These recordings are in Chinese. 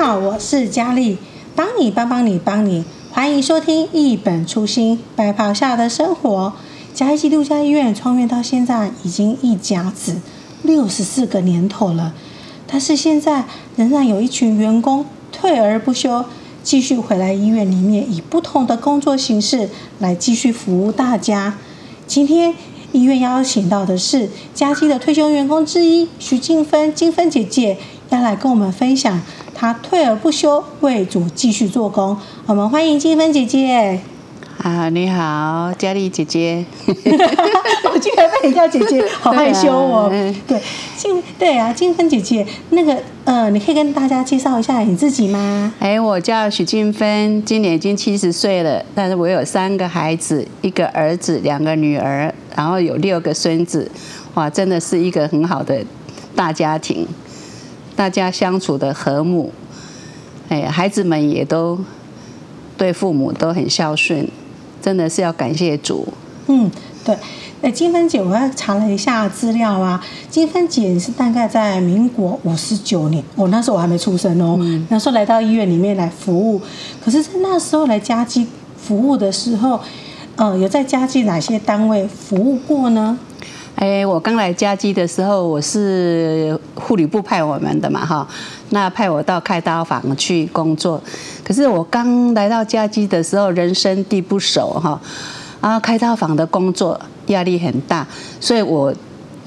好，我是佳丽，帮你帮帮你帮你，欢迎收听一本初心白袍下的生活。嘉义基督教医院创院到现在已经一甲子六十四个年头了，但是现在仍然有一群员工退而不休，继续回来医院里面，以不同的工作形式来继续服务大家。今天医院邀请到的是嘉基的退休员工之一徐静芬，静芬姐姐。要来跟我们分享，她退而不休，为主继续做工。我们欢迎金芬姐姐。啊，你好，佳丽姐姐。我竟然被你叫姐姐，好害羞哦。对，静对啊，静芬姐姐，那个呃，你可以跟大家介绍一下你自己吗？哎，我叫许静芬，今年已经七十岁了，但是我有三个孩子，一个儿子，两个女儿，然后有六个孙子，哇，真的是一个很好的大家庭。大家相处的和睦，哎，孩子们也都对父母都很孝顺，真的是要感谢主。嗯，对。那金芬姐，我要查了一下资料啊。金芬姐是大概在民国五十九年，哦，那时候我还没出生哦。嗯。那时候来到医院里面来服务，可是，在那时候来家基服务的时候，呃，有在家基哪些单位服务过呢？哎，我刚来嘉基的时候，我是护理部派我们的嘛，哈，那派我到开刀房去工作。可是我刚来到嘉基的时候，人生地不熟，哈，啊，开刀房的工作压力很大，所以我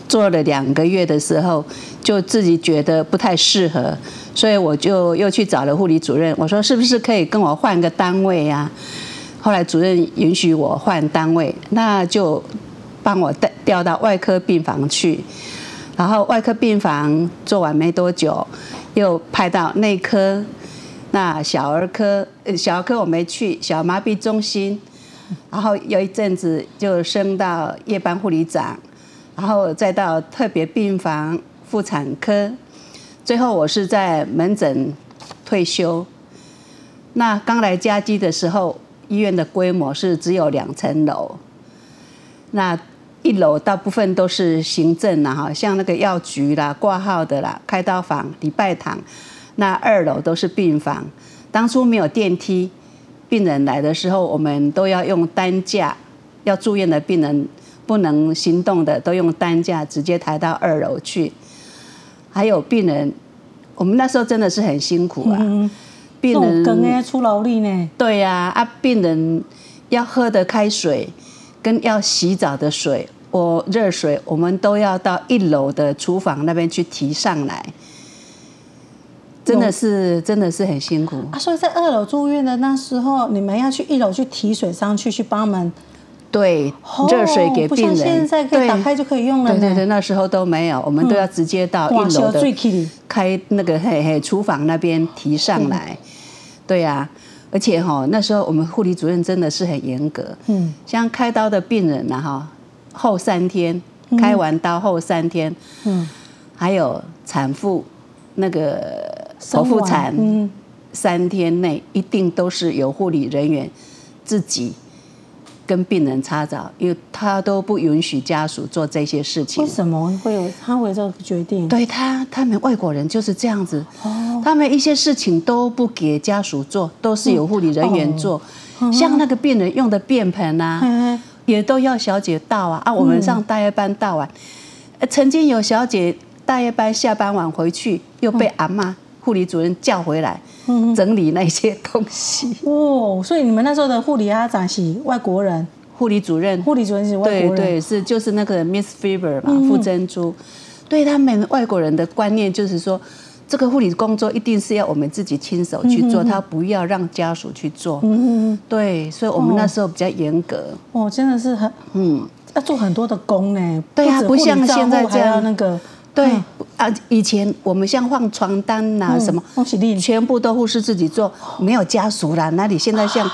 做了两个月的时候，就自己觉得不太适合，所以我就又去找了护理主任，我说是不是可以跟我换个单位呀？后来主任允许我换单位，那就。帮我调调到外科病房去，然后外科病房做完没多久，又派到内科，那小儿科，小儿科我没去，小儿麻痹中心，然后有一阵子就升到夜班护理长，然后再到特别病房妇产科，最后我是在门诊退休。那刚来嘉基的时候，医院的规模是只有两层楼，那。一楼大部分都是行政啦，哈，像那个药局啦、挂号的啦、开刀房、礼拜堂。那二楼都是病房。当初没有电梯，病人来的时候，我们都要用担架。要住院的病人不能行动的，都用担架直接抬到二楼去。还有病人，我们那时候真的是很辛苦啊。嗯、病人更要出劳力呢。对呀，啊，病人要喝的开水。跟要洗澡的水，我热水，我们都要到一楼的厨房那边去提上来，真的是真的是很辛苦啊！所以在二楼住院的那时候，你们要去一楼去提水上去，去帮忙对热水给病人，不像现在可以打开就可以用了。对对对，那时候都没有，我们都要直接到一楼的开那个嘿嘿厨房那边提上来，对呀。而且哈，那时候我们护理主任真的是很严格。嗯，像开刀的病人呐哈，后三天开完刀后三天，嗯，还有产妇那个剖腹产，嗯，三天内一定都是有护理人员自己。跟病人擦澡，因为他都不允许家属做这些事情。为什么会有他会有这个决定？对他，他们外国人就是这样子。他们一些事情都不给家属做，都是由护理人员做。像那个病人用的便盆啊，也都要小姐倒啊。啊，我们上大夜班倒完，曾经有小姐大夜班下班晚回去，又被阿嬷。护理主任叫回来，整理那些东西。哦，所以你们那时候的护理阿长是外国人？护理主任，护理主任是外国人。对对，是就是那个 Miss Fever 嘛，傅珍珠。对他们外国人的观念就是说，这个护理工作一定是要我们自己亲手去做，他不要让家属去做。嗯嗯。对，所以我们那时候比较严格。哦，真的是很嗯，要做很多的工呢。对啊，不像现在这样那个。对啊，以前我们像换床单呐、啊，什么，全部都护士自己做，没有家属啦。那你现在像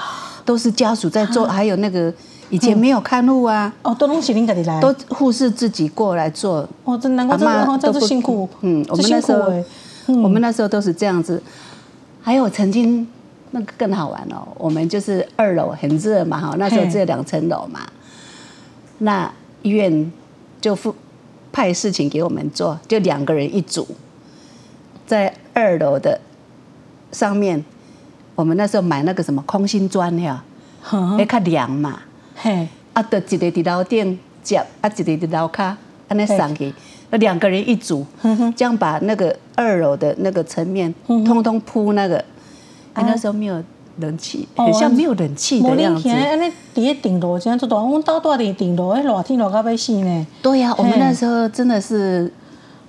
都是家属在做，还有那个以前没有看护啊，哦，都弄起林格里来，都护士自己过来做。哦，真难怪这么这么辛苦。嗯，我们那时候，我们那时候都是这样子。还有曾经那个更好玩哦，我们就是二楼很热嘛哈，那时候只有两层楼嘛，那医院就负。派事情给我们做，就两个人一组，在二楼的上面，我们那时候买那个什么空心砖呀，哎，较凉嘛，嘿，啊，就一个伫楼顶接，啊，一个伫楼骹，安尼上去，那两个人一组，这样把那个二楼的那个层面通通铺那个，哎，那时候没有。冷气，很像没有冷气的样子。安尼底下顶楼这样子，我们到大的顶楼，哎，热天热到要死呢。对呀，我们那时候真的是。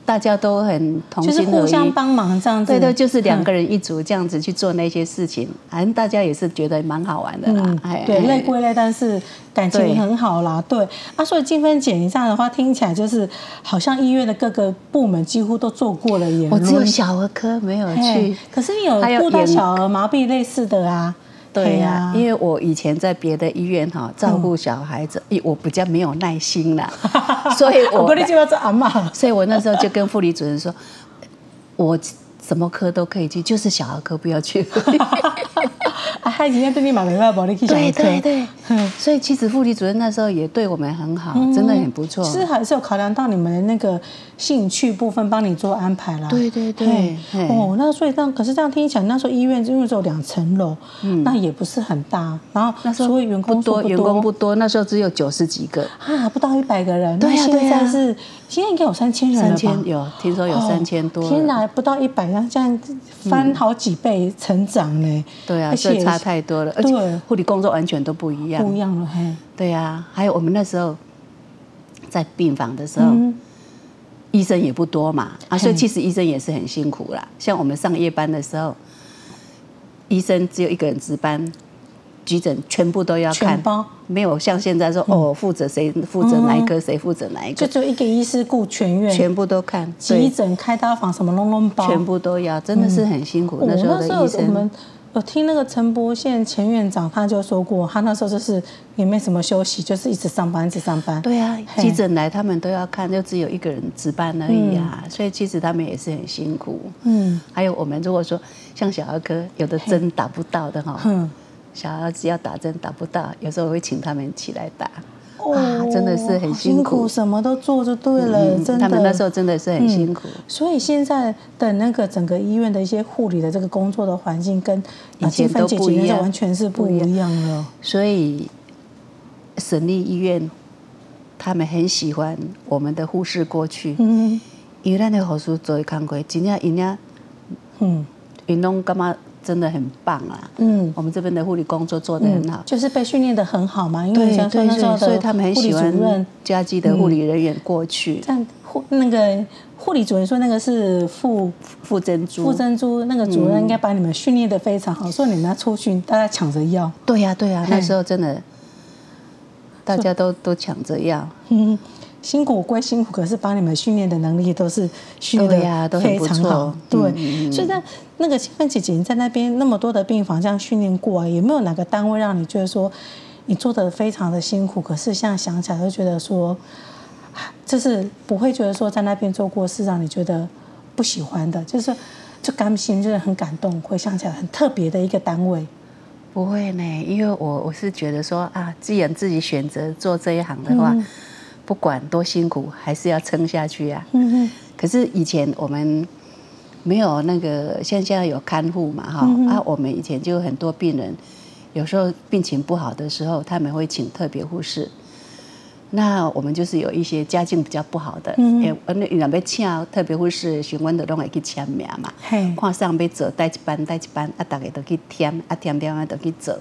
大家都很同心，就是互相帮忙这样子。对对，就是两个人一组这样子去做那些事情，反正大家也是觉得蛮好玩的啦。嗯，对，累归累，但是感情很好啦。对啊，所以静芬姐，你这样的话听起来就是好像医院的各个部门几乎都做过了耶。我只有小儿科没有去，可是你有顾到小儿麻痹类似的啊。对呀，因为我以前在别的医院哈照顾小孩子，我比较没有耐心啦，所以我 所以我那时候就跟护理主任说，我什么科都可以去，就是小儿科不要去。啊，他今天对你蛮没办法，你去对对对，所以其实护理主任那时候也对我们很好，真的很不错。其实还是有考量到你们的那个兴趣部分，帮你做安排啦。对对对，哦，那所以这样，可是这样听起来，那时候医院因为只有两层楼，那也不是很大。然后那时候员工不多，员工不多，那时候只有九十几个啊，不到一百个人。对呀对呀，现在是现在应该有三千人了吧？三千有，听说有三千多。天哪，不到一百，那这样翻好几倍成长呢。对啊，这差太多了，而且护理工作完全都不一样，不一样。了嘿。对呀，还有我们那时候在病房的时候，医生也不多嘛，啊，所以其实医生也是很辛苦啦。像我们上夜班的时候，医生只有一个人值班，急诊全部都要看，没有像现在说哦，负责谁负责哪一科，谁负责哪一科，就只有一个医师顾全院，全部都看，急诊开刀房什么弄弄包，全部都要，真的是很辛苦。那时候的医生。我听那个陈伯宪前院长他就说过，他那时候就是也没什么休息，就是一直上班，一直上班。对啊，急诊来他们都要看，就只有一个人值班而已啊，嗯、所以其实他们也是很辛苦。嗯，还有我们如果说像小儿科有的针打不到的哈，嗯，小孩子要打针打不到，有时候我会请他们起来打。啊，真的是很辛苦，什么都做就对了，真的。他们那时候真的是很辛苦。所以现在的那个整个医院的一些护理的这个工作的环境，跟以前都不一样，完全是不一样了。所以省立医院他们很喜欢我们的护士过去，嗯，因为那个护士做工过，真正人家，嗯，因拢干嘛？真的很棒啊！嗯，我们这边的护理工作做得很好，就是被训练得很好嘛。因为像那时候的，所以他们很喜欢家基的护理人员过去。但护那个护理主任说，那个是傅傅珍珠，傅珍珠那个主任应该把你们训练得非常好，所以你们要出去，大家抢着要。对呀，对呀，那时候真的大家都都抢着要。嗯。辛苦归辛苦，可是把你们训练的能力都是训练的非常好。对，所以在那个静芬姐姐你在那边那么多的病房这样训练过啊，有没有哪个单位让你觉得说你做的非常的辛苦？可是现在想起来就觉得说，就是不会觉得说在那边做过是让你觉得不喜欢的，就是就甘心，就是很感动，会想起来很特别的一个单位。不会呢，因为我我是觉得说啊，既然自己选择做这一行的话。嗯不管多辛苦，还是要撑下去啊。可是以前我们没有那个，像现在有看护嘛，哈、嗯、啊，我们以前就有很多病人，有时候病情不好的时候，他们会请特别护士。那我们就是有一些家境比较不好的，嗯哼，那两边请特别护士，询问的都会去签名嘛。嘿。看上要走带一班带一班，啊，大家都去填，啊，填填啊都去走，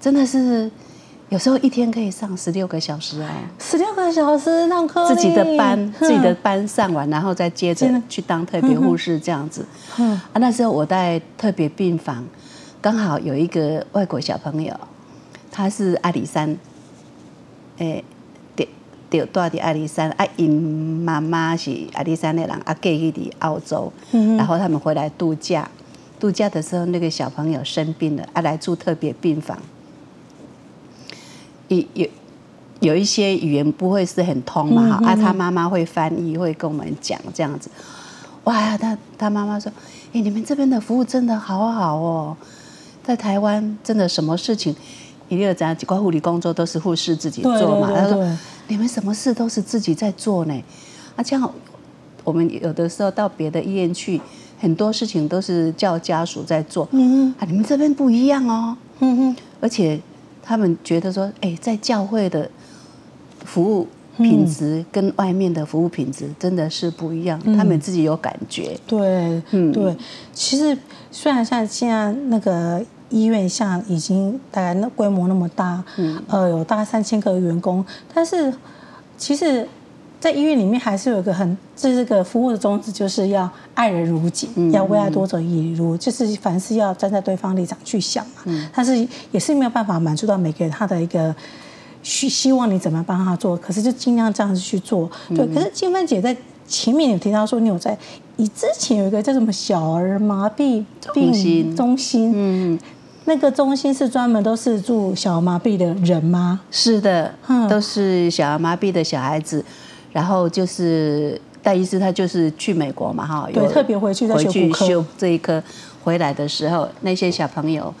真的是。有时候一天可以上十六个小时啊！十六个小时上课，自己的班，自己的班上完，然后再接着去当特别护士这样子。嗯啊，那时候我在特别病房，刚好有一个外国小朋友，他是阿里山，诶，掉掉大的阿里山，啊因妈妈是阿里山的人，啊给伊的澳洲，然后他们回来度假，度假的时候那个小朋友生病了，啊，来住特别病房。有有有一些语言不会是很通嘛，哈，啊，他妈妈会翻译，会跟我们讲这样子。哇，他他妈妈说：“哎，你们这边的服务真的好好哦，在台湾真的什么事情，一定要讲，几块护理工作都是护士自己做嘛。”他说：“你们什么事都是自己在做呢？”啊，这样我们有的时候到别的医院去，很多事情都是叫家属在做。嗯啊，你们这边不一样哦。嗯嗯，而且他们觉得说，哎，在教会的服务品质跟外面的服务品质真的是不一样，他们自己有感觉。对，嗯，对。其实虽然像现在那个医院像已经大概那规模那么大，嗯，呃，有大概三千个员工，但是其实。在医院里面还是有一个很，这个服务的宗旨，就是要爱人如己，嗯、要为爱多者也如，就是凡事要站在对方立场去想嘛。嗯、但是也是没有办法满足到每个人他的一个希希望，你怎么帮他做？可是就尽量这样子去做。对，嗯、可是金芬姐在前面有提到说，你有在你之前有一个叫什么小儿麻痹病中心，嗯，那个中心是专门都是住小儿麻痹的人吗？是的，嗯、都是小儿麻痹的小孩子。然后就是戴医师，他就是去美国嘛，哈，对，特别回去再去修这一科，回来的时候，那些小朋友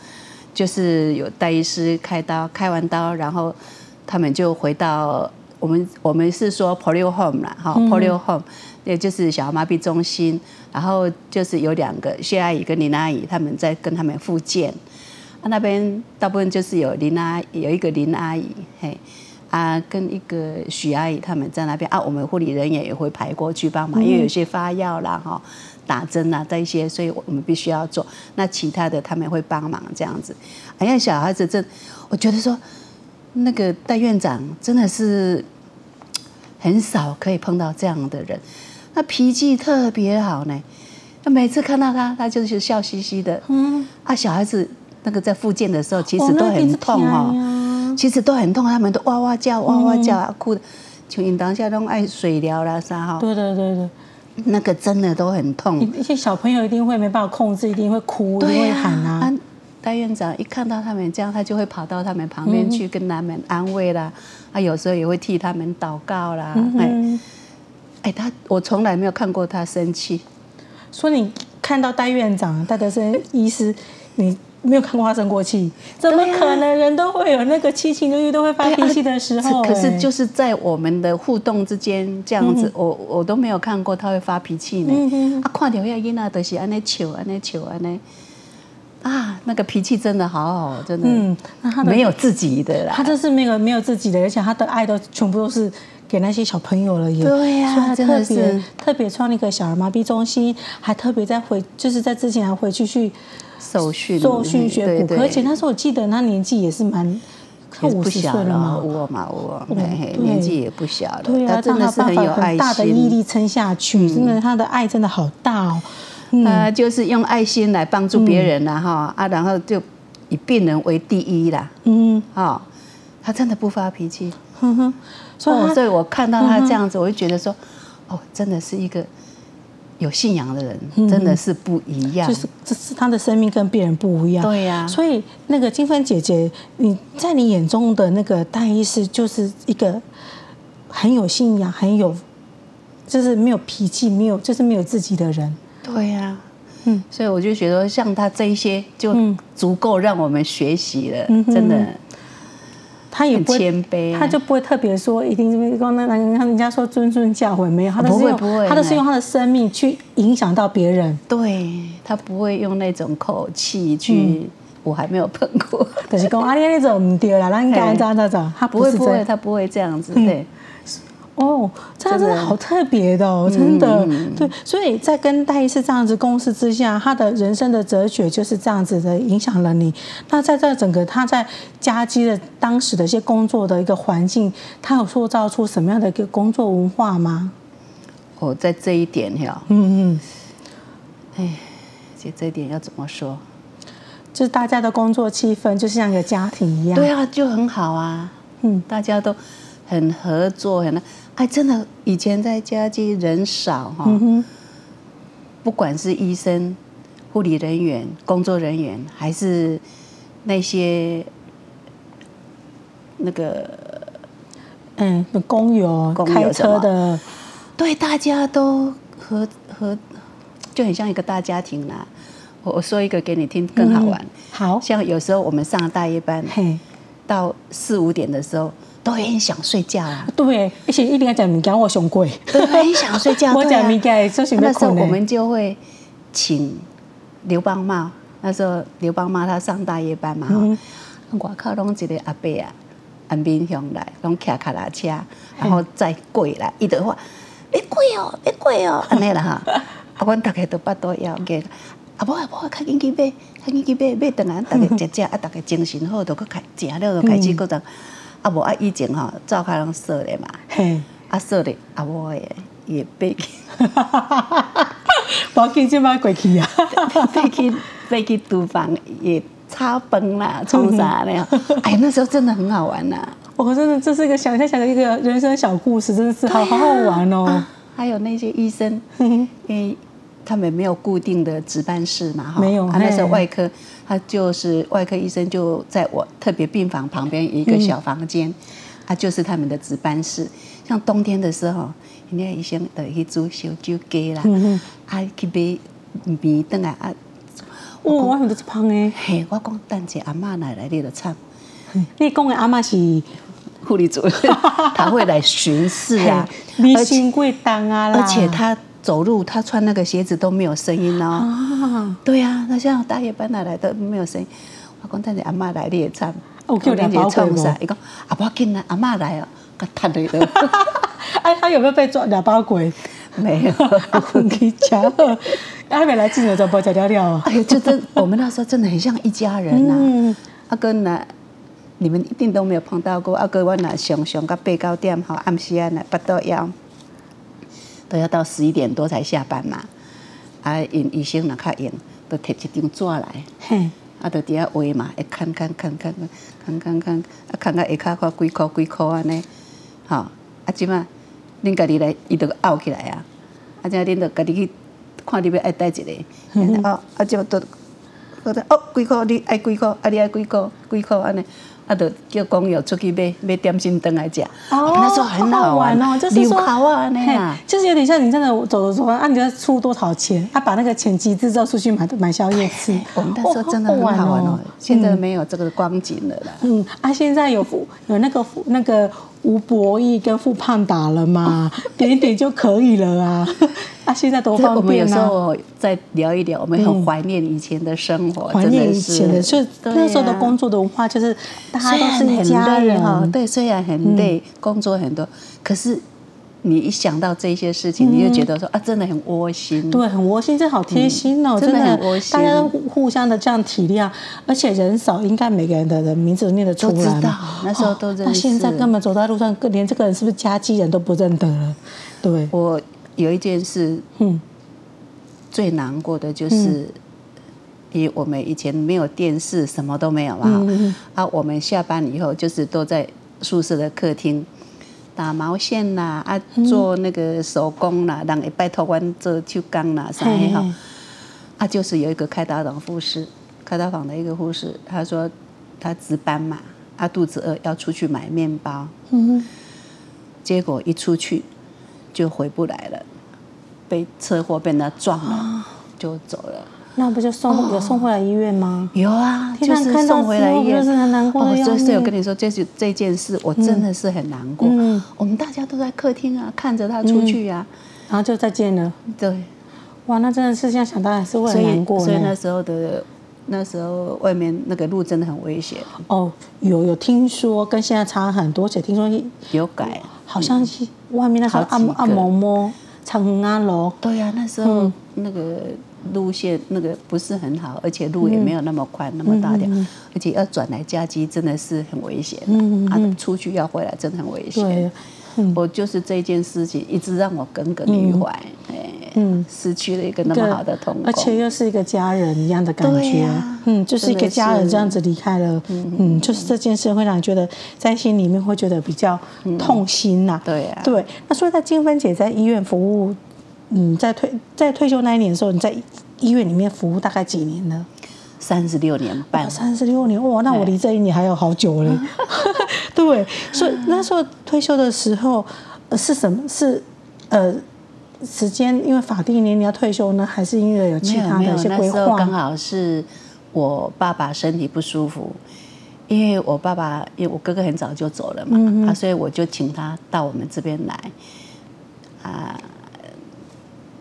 就是有戴医师开刀，开完刀，然后他们就回到我们我们是说 Polio Home 啦，哈，Polio Home，也就是小儿麻痹中心，然后就是有两个谢阿姨跟林阿姨，他们在跟他们复健，啊，那边大部分就是有林阿有一个林阿姨，嘿。啊，跟一个许阿姨他们在那边啊，我们护理人员也会排过去帮忙，因为有些发药啦、哈打针啊这一些，所以我们必须要做。那其他的他们会帮忙这样子。哎呀，小孩子这，我觉得说那个戴院长真的是很少可以碰到这样的人，那脾气特别好呢。那每次看到他，他就是笑嘻嘻的。嗯，啊，小孩子那个在复健的时候，其实都很痛哈。其实都很痛，他们都哇哇叫，哇哇叫啊，哭的，像因当下都爱水疗啦啥哈。对对对对，那个真的都很痛。一些小朋友一定会没办法控制，一定会哭，一定会喊啊。戴院长一看到他们这样，他就会跑到他们旁边去跟他们安慰啦，啊有时候也会替他们祷告啦。哎，哎，他我从来没有看过他生气。说你看到戴院长、戴德生医师，你。没有看过他生过气，怎么可能？人都会有那个七情六欲都会发脾气的时候。可是就是在我们的互动之间这样子，我我都没有看过他会发脾气呢。啊，看到那囡仔都是安尼笑，安尼笑，安尼啊，那个脾气真的好好，真的。嗯，那他没有自己的啦，他这是没有没有自己的，而且他的爱都全部都是给那些小朋友了。也对呀，所以他特别特别创那个小儿麻痹中心，还特别在回，就是在之前还回去去。受训，受训学骨科，而且那时候我记得他年纪也是蛮，快五十岁了嘛，我嘛我，年纪也不小了。对啊，真的是很有爱心，大的毅力撑下去，真的他的爱真的好大哦。他就是用爱心来帮助别人了哈啊，然后就以病人为第一啦。嗯，啊，他真的不发脾气。哼哼，所以所以我看到他这样子，我就觉得说，哦，真的是一个。有信仰的人真的是不一样，就是这是他的生命跟别人不一样。对呀，所以那个金芬姐姐，你在你眼中的那个大医师，就是一个很有信仰、很有，就是没有脾气、没有就是没有自己的人。对呀，嗯，所以我就觉得像他这一些，就足够让我们学习了，真的。他也不会，他就不会特别说一定是说那那人家说谆谆教诲没有，他都是用他都是用他的生命去影响到别人。对，他不会用那种口气去，我还没有碰过。就是讲啊，你那种唔对啦，那应该这样这样，他不会不会，他不会这样子，对。哦，这样真的好特别的哦，真的，嗯、对，所以在跟戴医师这样子共事之下，他的人生的哲学就是这样子的影响了你。那在这整个他在嘉基的当时的一些工作的一个环境，他有塑造出什么样的一个工作文化吗？哦，在这一点哈，嗯嗯，哎，这这一点要怎么说？就是大家的工作气氛就像一个家庭一样，对啊，就很好啊，嗯，大家都很合作，很。哎，真的，以前在家机人少哈，嗯、不管是医生、护理人员、工作人员，还是那些那个嗯工友、开车的，对，大家都和和就很像一个大家庭啦。我我说一个给你听，更好玩。嗯、好像有时候我们上大夜班，嘿到四五点的时候。都很想睡觉啊！对，而且一定要讲物件，我上贵，都很想睡觉。我讲物件，就是那时候我们就会请刘邦茂，那时候刘邦茂他上大夜班嘛，哈，外口拢一个阿伯啊，安边乡来，拢骑卡拉车，然后再过来，伊就话，别跪哦，别跪哦，安尼啦哈，啊，阮大家都巴肚枵嘅，啊无啊不，较紧去买，较紧去买，买等下大家食食，啊大家精神好，都搁开食了，就开始搁当，啊无啊以前吼，灶开拢锁咧嘛，啊锁咧，啊无诶，也被。我记这 摆过去啊，飞去飞去厨房也炒饭啦，冲啥那样？哎，那时候真的很好玩呐！我真的这是一个想象想的一个人生小故事，真的是好好好玩哦。啊、还有那些医生，因为他们没有固定的值班室嘛，哈，没有。他那时候外科，他就是外科医生，就在我特别病房旁边一个小房间，啊，就是他们的值班室。像冬天的时候。人家医生就去煮烧酒鸡啦，啊去买米等来啊。哦，我很多是胖诶。嘿，我讲等下阿嬷来来，你就惨。你讲的阿嬷是护理组，他会来巡视啊，而且贵当啊，而且他走路，他穿那个鞋子都没有声音哦。啊，对啊，他像大夜班来来都没有声音。我讲等下阿妈来你也惨。我叫两包鬼啵。伊讲阿伯紧来，阿妈来哦，佮叹你了。哎，他有没有被抓两包鬼？没有，很奇巧。他没来进来就不讲了了。哎呀，就真，我们那时候真的很像一家人呐、啊。嗯、阿哥呢，你们一定都没有碰到过。阿哥我呢，上上到八九点，哈，暗时啊，来不都要都要到十一点多才下班嘛。啊，因医生若较闲，都摕一张纸来。嘿，啊，就伫遐画嘛，一看看看看看看看，啊，看到下骹看几箍几箍安尼，吼，啊，即嘛。恁家己来，伊就拗起来啊！啊，这样恁就家己去看你要爱带一个，哦，啊，就都，好的，哦，几箍你爱几箍，啊，你爱几箍，几箍安尼，啊，就叫工友出去买买点心回来吃。哦，那时候很好玩哦，就是说，就是有点像你真的走走走，啊，你要出多少钱，啊，把那个钱集资之后出去买买宵夜吃。我们那时候真的很好玩哦，现在没有这个光景了啦。嗯，啊，现在有有那个那个。吴博义跟傅胖打了嘛，点一点就可以了啊！啊，现在多方便啊！我们有时候再聊一聊，我们很怀念以前的生活，怀念以前的，就那时候的工作的文化，就是大家都是一家人哈。对，虽然很累，工作很多，可是。你一想到这些事情，你就觉得说啊，真的很窝心。对，很窝心，这好贴心哦，真的很窝心。大家都互相的这样体谅，而且人少，应该每个人的人名字都念得出来。知道，那时候都认识。那现在根本走在路上，连这个人是不是家鸡人都不认得了。对，我有一件事，嗯，最难过的就是，因为我们以前没有电视，什么都没有嘛，啊，我们下班以后就是都在宿舍的客厅。打毛线啦，啊，做那个手工啦，人会拜托阮做手工啦，啥的哈。啊，就是有一个开刀房护士，开刀房的一个护士，他说他值班嘛，他肚子饿要出去买面包，嗯，结果一出去就回不来了，被车祸被人家撞了，就走了。那不就送有送回来医院吗？有啊，就是送回来医院，就是很难过的。所以我跟你说，这是这件事，我真的是很难过。我们大家都在客厅啊，看着他出去啊，然后就再见了。对，哇，那真的是现在想到还是会很难过。所以那时候的那时候外面那个路真的很危险。哦，有有听说跟现在差很多，且听说有改，好像是外面那时候按按摩摩长恒安楼。对呀，那时候那个。路线那个不是很好，而且路也没有那么宽，嗯、那么大条，嗯、而且要转来嘉基真的是很危险。嗯嗯、啊，出去要回来真的很危险。我就是这件事情一直让我耿耿于怀。嗯，失去了一个那么好的同工，而且又是一个家人一样的感觉。啊、嗯，就是一个家人这样子离开了。嗯嗯，就是这件事会让你觉得在心里面会觉得比较痛心呐。对啊。对，那所以在金芬姐在医院服务。嗯，在退在退休那一年的时候，你在医院里面服务大概几年呢？三十六年半。三十六年哇，那我离这一年还有好久嘞。对，所以那时候退休的时候是什么？是呃时间，因为法定年龄要退休呢，还是因为有其他的一些规划？刚好是我爸爸身体不舒服，因为我爸爸因为我哥哥很早就走了嘛，嗯、啊，所以我就请他到我们这边来啊。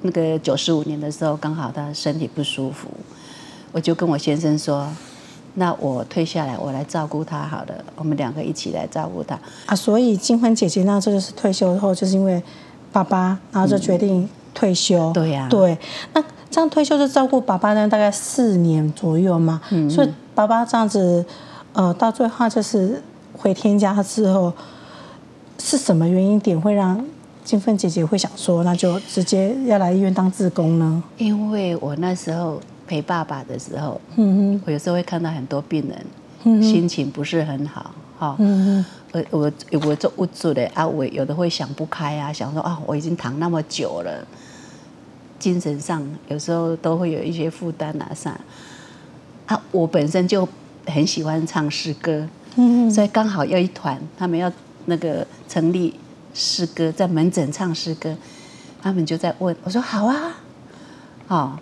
那个九十五年的时候，刚好他身体不舒服，我就跟我先生说，那我退下来，我来照顾他好了，我们两个一起来照顾他啊。所以金芬姐姐那时候就是退休后，就是因为爸爸，然后就决定退休。嗯、对呀、啊，对，那这样退休就照顾爸爸呢，大概四年左右嘛。嗯，所以爸爸这样子，呃，到最后就是回天家之后，是什么原因点会让？金芬姐姐会想说，那就直接要来医院当志工呢？因为我那时候陪爸爸的时候，我有时候会看到很多病人，嗯、心情不是很好，哈，嗯我我我做无助的啊，我有的会想不开啊，想说啊，我已经躺那么久了，精神上有时候都会有一些负担啊啥，啊，我本身就很喜欢唱诗歌，嗯，所以刚好要一团，他们要那个成立。诗歌在门诊唱诗歌，他们就在问我说：“好啊，哦，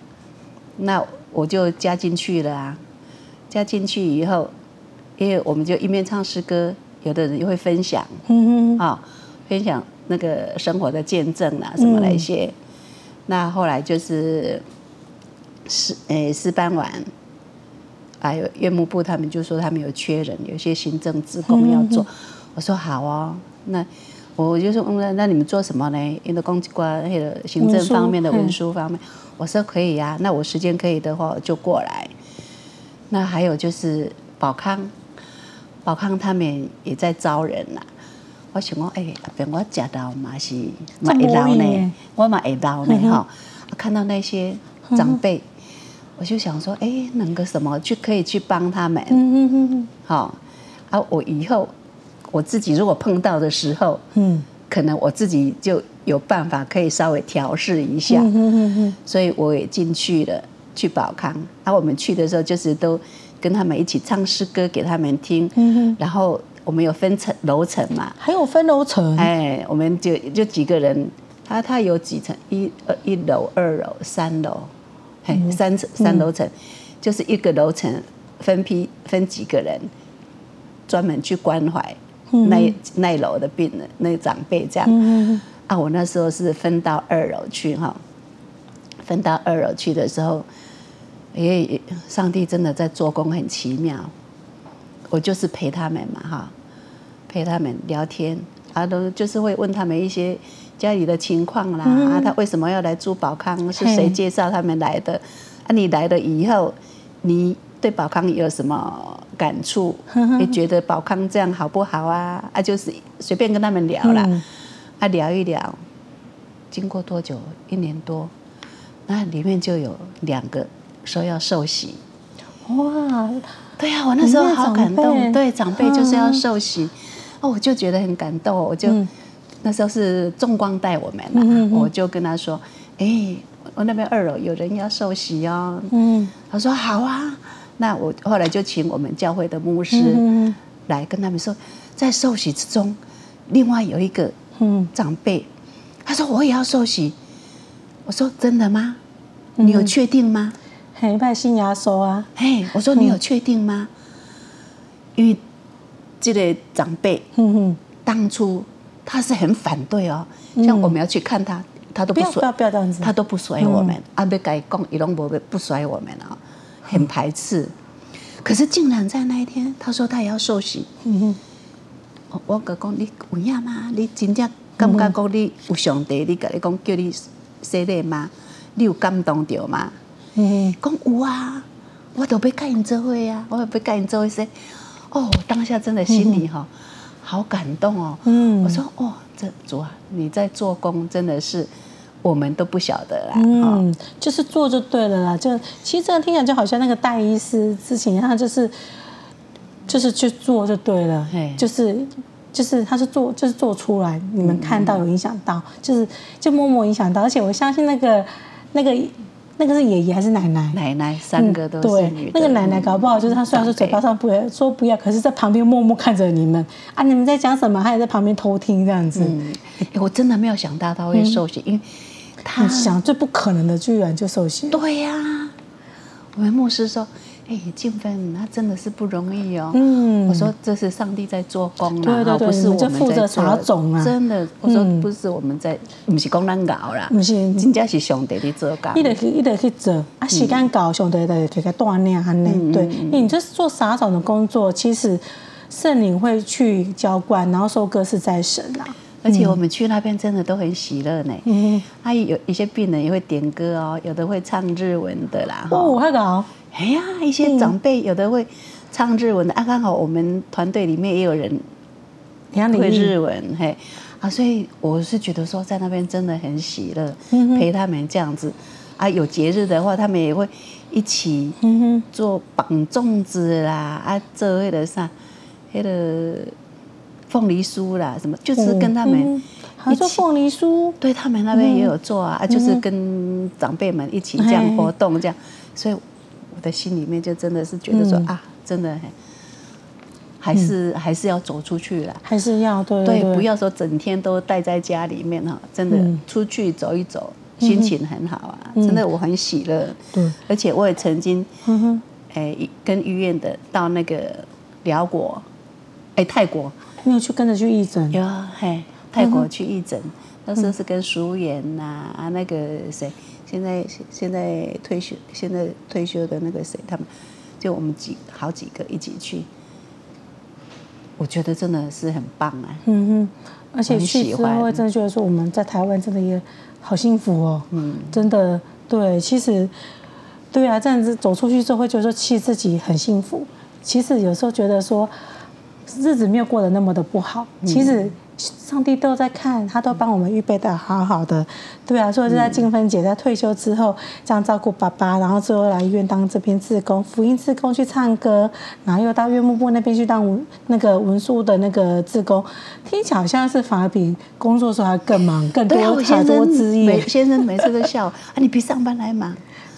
那我就加进去了啊。加进去以后，因为我们就一面唱诗歌，有的人又会分享，嗯嗯，啊，分享那个生活的见证啊，什么那些。嗯、那后来就是诗诶诗班完，还有乐牧部他们就说他们有缺人，有些行政职工要做。嗯、我说好哦，那。我就说，嗯，那你们做什么呢？因为公关那个行政方面的文书方面，我说可以呀、啊。那我时间可以的话，我就过来。那还有就是宝康，宝康他们也在招人呐。我想说，哎，别我接到嘛是买刀呢，我买刀呢哈。看到那些长辈，我就想说，哎，能个什么去可以去帮他们。嗯嗯嗯。好，啊，我以后。我自己如果碰到的时候，嗯，可能我自己就有办法可以稍微调试一下，嗯哼哼哼，所以我也进去了，去宝康。啊，我们去的时候就是都跟他们一起唱诗歌给他们听，嗯哼，然后我们有分层楼层嘛，还有分楼层，哎，我们就就几个人，他他有几层，一呃一楼、二楼、三楼，哎，三层三楼层，就是一个楼层分批分几个人，专门去关怀。那那楼的病人，那长辈这样，嗯、啊，我那时候是分到二楼去哈，分到二楼去的时候，哎，上帝真的在做工很奇妙，我就是陪他们嘛哈，陪他们聊天，啊，都就是会问他们一些家里的情况啦，嗯、啊，他为什么要来住宝康，是谁介绍他们来的，啊，你来了以后，你对宝康有什么？感触，也觉得宝康这样好不好啊？啊，就是随便跟他们聊了，嗯、啊，聊一聊。经过多久？一年多，那里面就有两个说要受洗。哇，对呀、啊，我那时候好感动。对，长辈就是要受洗，哦，我就觉得很感动。我就、嗯、那时候是众光带我们了，嗯、我就跟他说：“哎，我那边二楼有人要受洗哦。”嗯，他说：“好啊。”那我后来就请我们教会的牧师来跟他们说，在受洗之中，另外有一个长辈，他说我也要受洗。我说真的吗？你有确定吗？很派新牙说啊，嘿，我说你有确定吗？因为这个长辈，当初他是很反对哦，像我们要去看他，他都不甩，不要这样子，他都不甩我们，阿伯改讲，伊拢不不甩我们啊。很排斥，可是竟然在那一天，他说他也要受洗。嗯哼，我哥讲你有影吗？你真正感觉讲你有上帝？你甲你讲叫你洗礼吗？你有感动到吗？嗯，讲有啊，我都被感应做会啊，我都被感应做会说，哦，当下真的心里哈好感动哦。嗯，我说哦，这主啊，你在做工真的是。我们都不晓得啦，嗯，就是做就对了啦。就其实这样听起来就好像那个戴医师之前，他就是就是去做就对了，嘿就是就是他是做就是做出来，你们看到有影响到，嗯、就是就默默影响到。而且我相信那个那个那个是爷爷还是奶奶？奶奶三个都是女、嗯、对，那个奶奶搞不好就是他虽然说嘴巴上不要说不要，可是在旁边默默看着你们啊，你们在讲什么，他也在旁边偷听这样子。嗯，我真的没有想到他会受刑，嗯、因为。他想最不可能的，居然就受洗。对呀、啊，我们牧师说，哎，静芬，那真的是不容易哦。嗯，我说这是上帝在做工啊，对对对，不是我们在负责撒种啊。真的，我说不是我们在，不是讲难搞啦，不是，真正是上帝在做工。一直去，一直去做，啊，时间到，上帝在给他锻炼，安尼。对，你这做撒种的工作，其实圣灵会去浇灌，然后收割是在神啊。而且我们去那边真的都很喜乐呢。嗯，还有一些病人也会点歌哦，有的会唱日文的啦。哦，还搞。哎呀，一些长辈有的会唱日文的啊，刚好我们团队里面也有人会日文，嘿啊，所以我是觉得说在那边真的很喜乐，陪他们这样子。啊，有节日的话，他们也会一起做绑粽子啦，啊，做那个啥，那个凤梨酥啦，什么，就是跟他们你说凤梨酥，对他们那边也有做啊，啊，就是跟长辈们一起这样活动这样，所以。我的心里面就真的是觉得说、嗯、啊，真的还是、嗯、还是要走出去了，还是要对对，对，不要说整天都待在家里面哈，真的出去走一走，嗯、心情很好啊，嗯、真的我很喜乐。对，而且我也曾经，嗯哼，哎，跟医院的到那个寮国，哎，泰国，你有去跟着去义诊？有，嘿，泰国去义诊，那时候是跟淑妍呐啊，那个谁。现在现在退休，现在退休的那个谁，他们就我们几好几个一起去，我觉得真的是很棒啊。嗯哼，而且去之后真的觉得说我们在台湾真的也好幸福哦。嗯，真的对，其实对啊，这样子走出去之后会觉得说其实自己很幸福。其实有时候觉得说日子没有过得那么的不好，其实。上帝都在看，他都帮我们预备的好好的，对啊，所以就在静芬姐在退休之后，这样照顾爸爸，然后最后来医院当这边志工，福音志工去唱歌，然后又到院幕部那边去当文那个文书的那个志工，听起来好像是反而比工作时候还更忙，更多太多之一。先生每次都笑啊，你比上班还忙。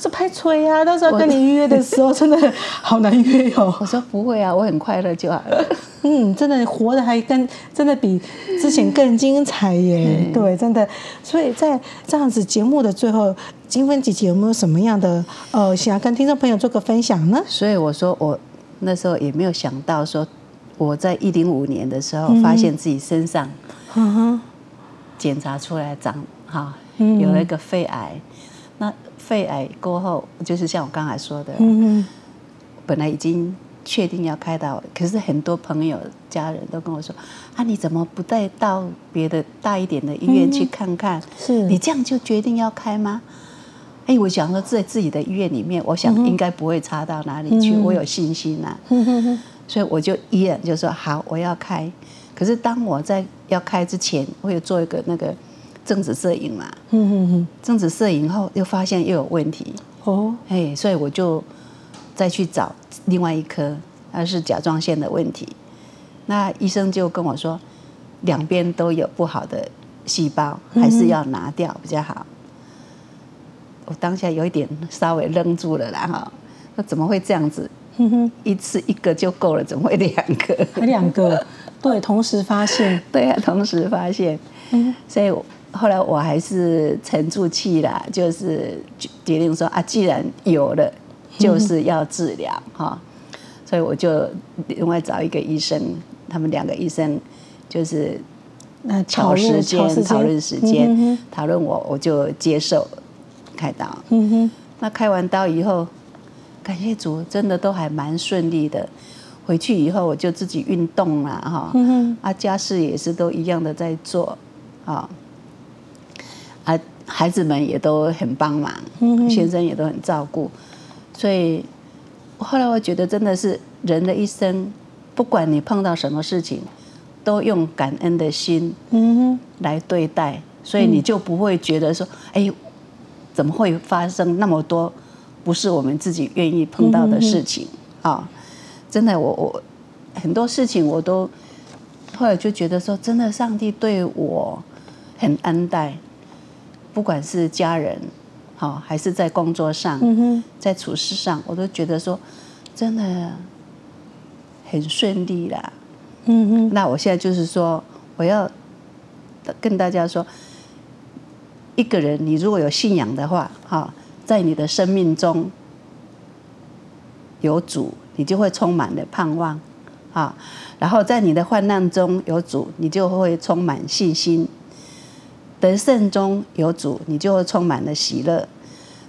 是拍催啊！到时候跟你预约的时候，真的好难约哦。我说不会啊，我很快乐就好了。嗯，真的活的还跟真的比之前更精彩耶。嗯、对，真的。所以在这样子节目的最后，金芬姐姐有没有什么样的呃，想要跟听众朋友做个分享呢？所以我说我那时候也没有想到说，我在一零五年的时候发现自己身上，嗯哼，检查出来长哈有了一个肺癌，那。肺癌过后，就是像我刚才说的，嗯嗯，本来已经确定要开刀，可是很多朋友、家人都跟我说：“啊，你怎么不带到别的大一点的医院去看看？是你这样就决定要开吗？”哎，我想说在自己的医院里面，我想应该不会差到哪里去，我有信心呐。所以我就依然就说：“好，我要开。”可是当我在要开之前，我有做一个那个。正子摄影嘛，嗯嗯嗯，正子摄影后又发现又有问题，哦，哎，所以我就再去找另外一科，那是甲状腺的问题。那医生就跟我说，两边都有不好的细胞，还是要拿掉比较好。我当下有一点稍微愣住了啦，哈，那怎么会这样子？一次一个就够了，怎么会两个？还两个？对，同时发现，对啊，同时发现，嗯，所以。后来我还是沉住气啦，就是决定说啊，既然有了，就是要治疗哈，所以我就另外找一个医生，他们两个医生就是那挑时间讨论时间讨论我，我就接受开刀。那开完刀以后，感谢主，真的都还蛮顺利的。回去以后我就自己运动了哈，啊家事也是都一样的在做啊。啊，孩子们也都很帮忙，先生也都很照顾，所以后来我觉得真的是人的一生，不管你碰到什么事情，都用感恩的心嗯来对待，所以你就不会觉得说，哎，怎么会发生那么多不是我们自己愿意碰到的事情啊？真的，我我很多事情我都后来就觉得说，真的，上帝对我很恩待。不管是家人，好还是在工作上，在处事上，我都觉得说，真的很顺利啦。嗯哼，那我现在就是说，我要跟大家说，一个人你如果有信仰的话，哈，在你的生命中有主，你就会充满了盼望啊。然后在你的患难中有主，你就会充满信心；得胜中有主，你就充满了喜乐；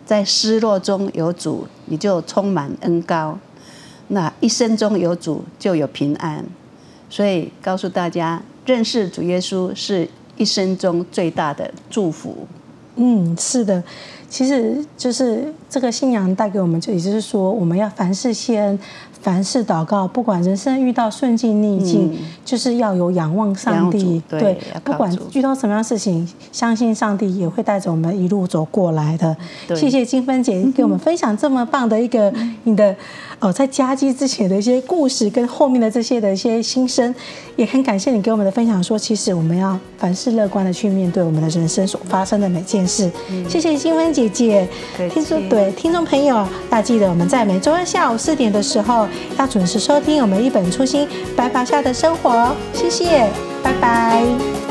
在失落中有主，你就充满恩膏。那一生中有主，就有平安。所以告诉大家，认识主耶稣是一生中最大的祝福。嗯，是的，其实就是这个信仰带给我们，就也就是说，我们要凡事先。凡事祷告，不管人生遇到顺境逆境，嗯、就是要有仰望上帝。对，对，不管遇到什么样的事情，相信上帝也会带着我们一路走过来的。谢谢金芬姐 给我们分享这么棒的一个你的哦，在嘉基之前的一些故事，跟后面的这些的一些心声，也很感谢你给我们的分享。说其实我们要凡事乐观的去面对我们的人生所发生的每件事。嗯、谢谢金芬姐姐。听众对听众朋友，大家记得我们在每周二下午四点的时候。要准时收听我们一本初心白袍下的生活，谢谢，拜拜。